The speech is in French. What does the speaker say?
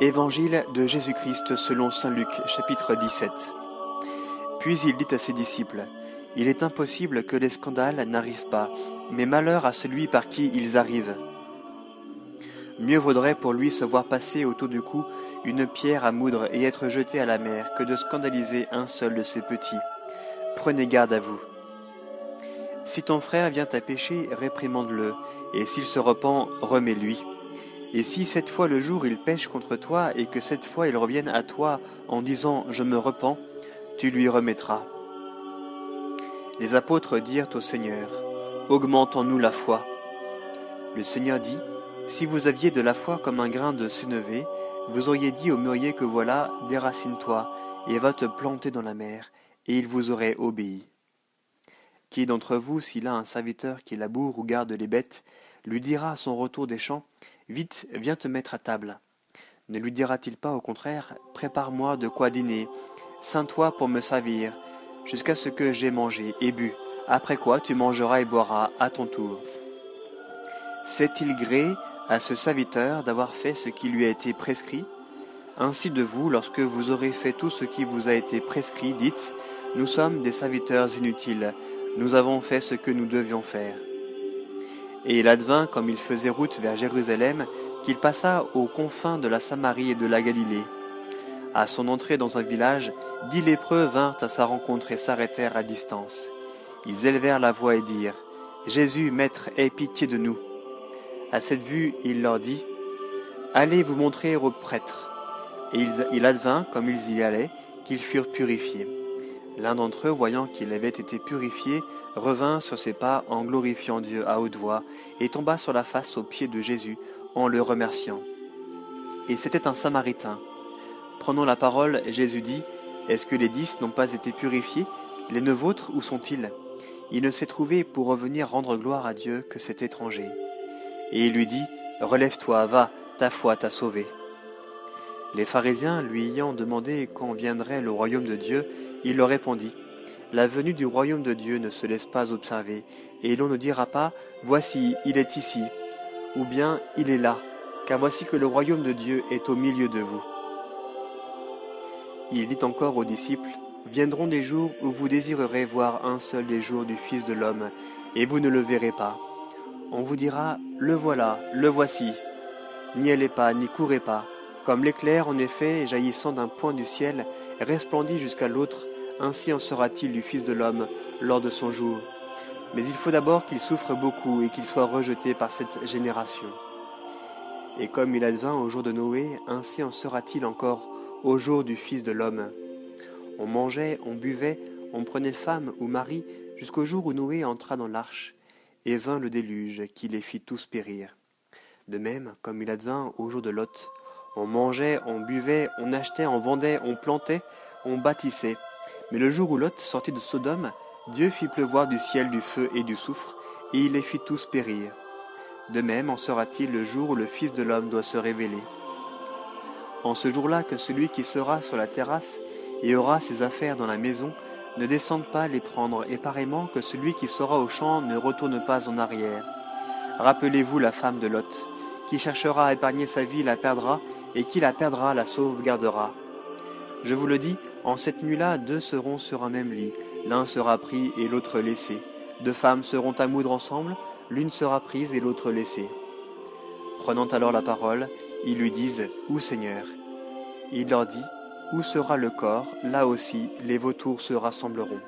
Évangile de Jésus-Christ selon Saint Luc chapitre 17 Puis il dit à ses disciples, Il est impossible que les scandales n'arrivent pas, mais malheur à celui par qui ils arrivent. Mieux vaudrait pour lui se voir passer autour du cou une pierre à moudre et être jeté à la mer que de scandaliser un seul de ses petits. Prenez garde à vous. Si ton frère vient à pécher, réprimande-le, et s'il se repent, remets-lui. Et si cette fois le jour il pêche contre toi, et que cette fois il revienne à toi en disant Je me repens, tu lui remettras. Les apôtres dirent au Seigneur, Augmentons-nous la foi. Le Seigneur dit, Si vous aviez de la foi comme un grain de sénévé, vous auriez dit au mûrier que voilà, déracine-toi, et va te planter dans la mer, et il vous aurait obéi. Qui d'entre vous, s'il a un serviteur qui laboure ou garde les bêtes, lui dira à son retour des champs Vite, viens te mettre à table. Ne lui dira-t-il pas au contraire Prépare-moi de quoi dîner, ceins-toi pour me servir, jusqu'à ce que j'aie mangé et bu, après quoi tu mangeras et boiras à ton tour. C'est-il gré à ce serviteur d'avoir fait ce qui lui a été prescrit? Ainsi de vous, lorsque vous aurez fait tout ce qui vous a été prescrit, dites Nous sommes des serviteurs inutiles, nous avons fait ce que nous devions faire. Et il advint, comme il faisait route vers Jérusalem, qu'il passa aux confins de la Samarie et de la Galilée. À son entrée dans un village, dix lépreux vinrent à sa rencontre et s'arrêtèrent à distance. Ils élevèrent la voix et dirent Jésus, Maître, aie pitié de nous. À cette vue, il leur dit Allez vous montrer aux prêtres. Et il advint, comme ils y allaient, qu'ils furent purifiés. L'un d'entre eux, voyant qu'il avait été purifié, revint sur ses pas en glorifiant Dieu à haute voix, et tomba sur la face aux pieds de Jésus en le remerciant. Et c'était un Samaritain. Prenant la parole, Jésus dit, Est-ce que les dix n'ont pas été purifiés? Les neuf autres, où sont-ils? Il ne s'est trouvé pour revenir rendre gloire à Dieu que cet étranger. Et il lui dit, Relève-toi, va, ta foi t'a sauvé. Les pharisiens lui ayant demandé quand viendrait le royaume de Dieu, il leur répondit, La venue du royaume de Dieu ne se laisse pas observer, et l'on ne dira pas, Voici, il est ici, ou bien il est là, car voici que le royaume de Dieu est au milieu de vous. Il dit encore aux disciples, Viendront des jours où vous désirerez voir un seul des jours du Fils de l'homme, et vous ne le verrez pas. On vous dira, Le voilà, le voici. N'y allez pas, n'y courez pas, comme l'éclair, en effet, jaillissant d'un point du ciel, resplendit jusqu'à l'autre, ainsi en sera-t-il du Fils de l'homme lors de son jour. Mais il faut d'abord qu'il souffre beaucoup et qu'il soit rejeté par cette génération. Et comme il advint au jour de Noé, ainsi en sera-t-il encore au jour du Fils de l'homme. On mangeait, on buvait, on prenait femme ou mari, jusqu'au jour où Noé entra dans l'arche, et vint le déluge qui les fit tous périr. De même, comme il advint au jour de Lot, on mangeait, on buvait, on achetait, on vendait, on plantait, on bâtissait. Mais le jour où Lot sortit de Sodome, Dieu fit pleuvoir du ciel du feu et du soufre, et il les fit tous périr. De même en sera-t-il le jour où le Fils de l'homme doit se révéler. En ce jour-là que celui qui sera sur la terrasse et aura ses affaires dans la maison ne descende pas les prendre, et pareillement que celui qui sera au champ ne retourne pas en arrière. Rappelez-vous la femme de Lot. Qui cherchera à épargner sa vie la perdra, et qui la perdra la sauvegardera. Je vous le dis, en cette nuit-là, deux seront sur un même lit, l'un sera pris et l'autre laissé. Deux femmes seront à moudre ensemble, l'une sera prise et l'autre laissée. Prenant alors la parole, ils lui disent Où Seigneur? Il leur dit Où sera le corps? Là aussi les vautours se rassembleront.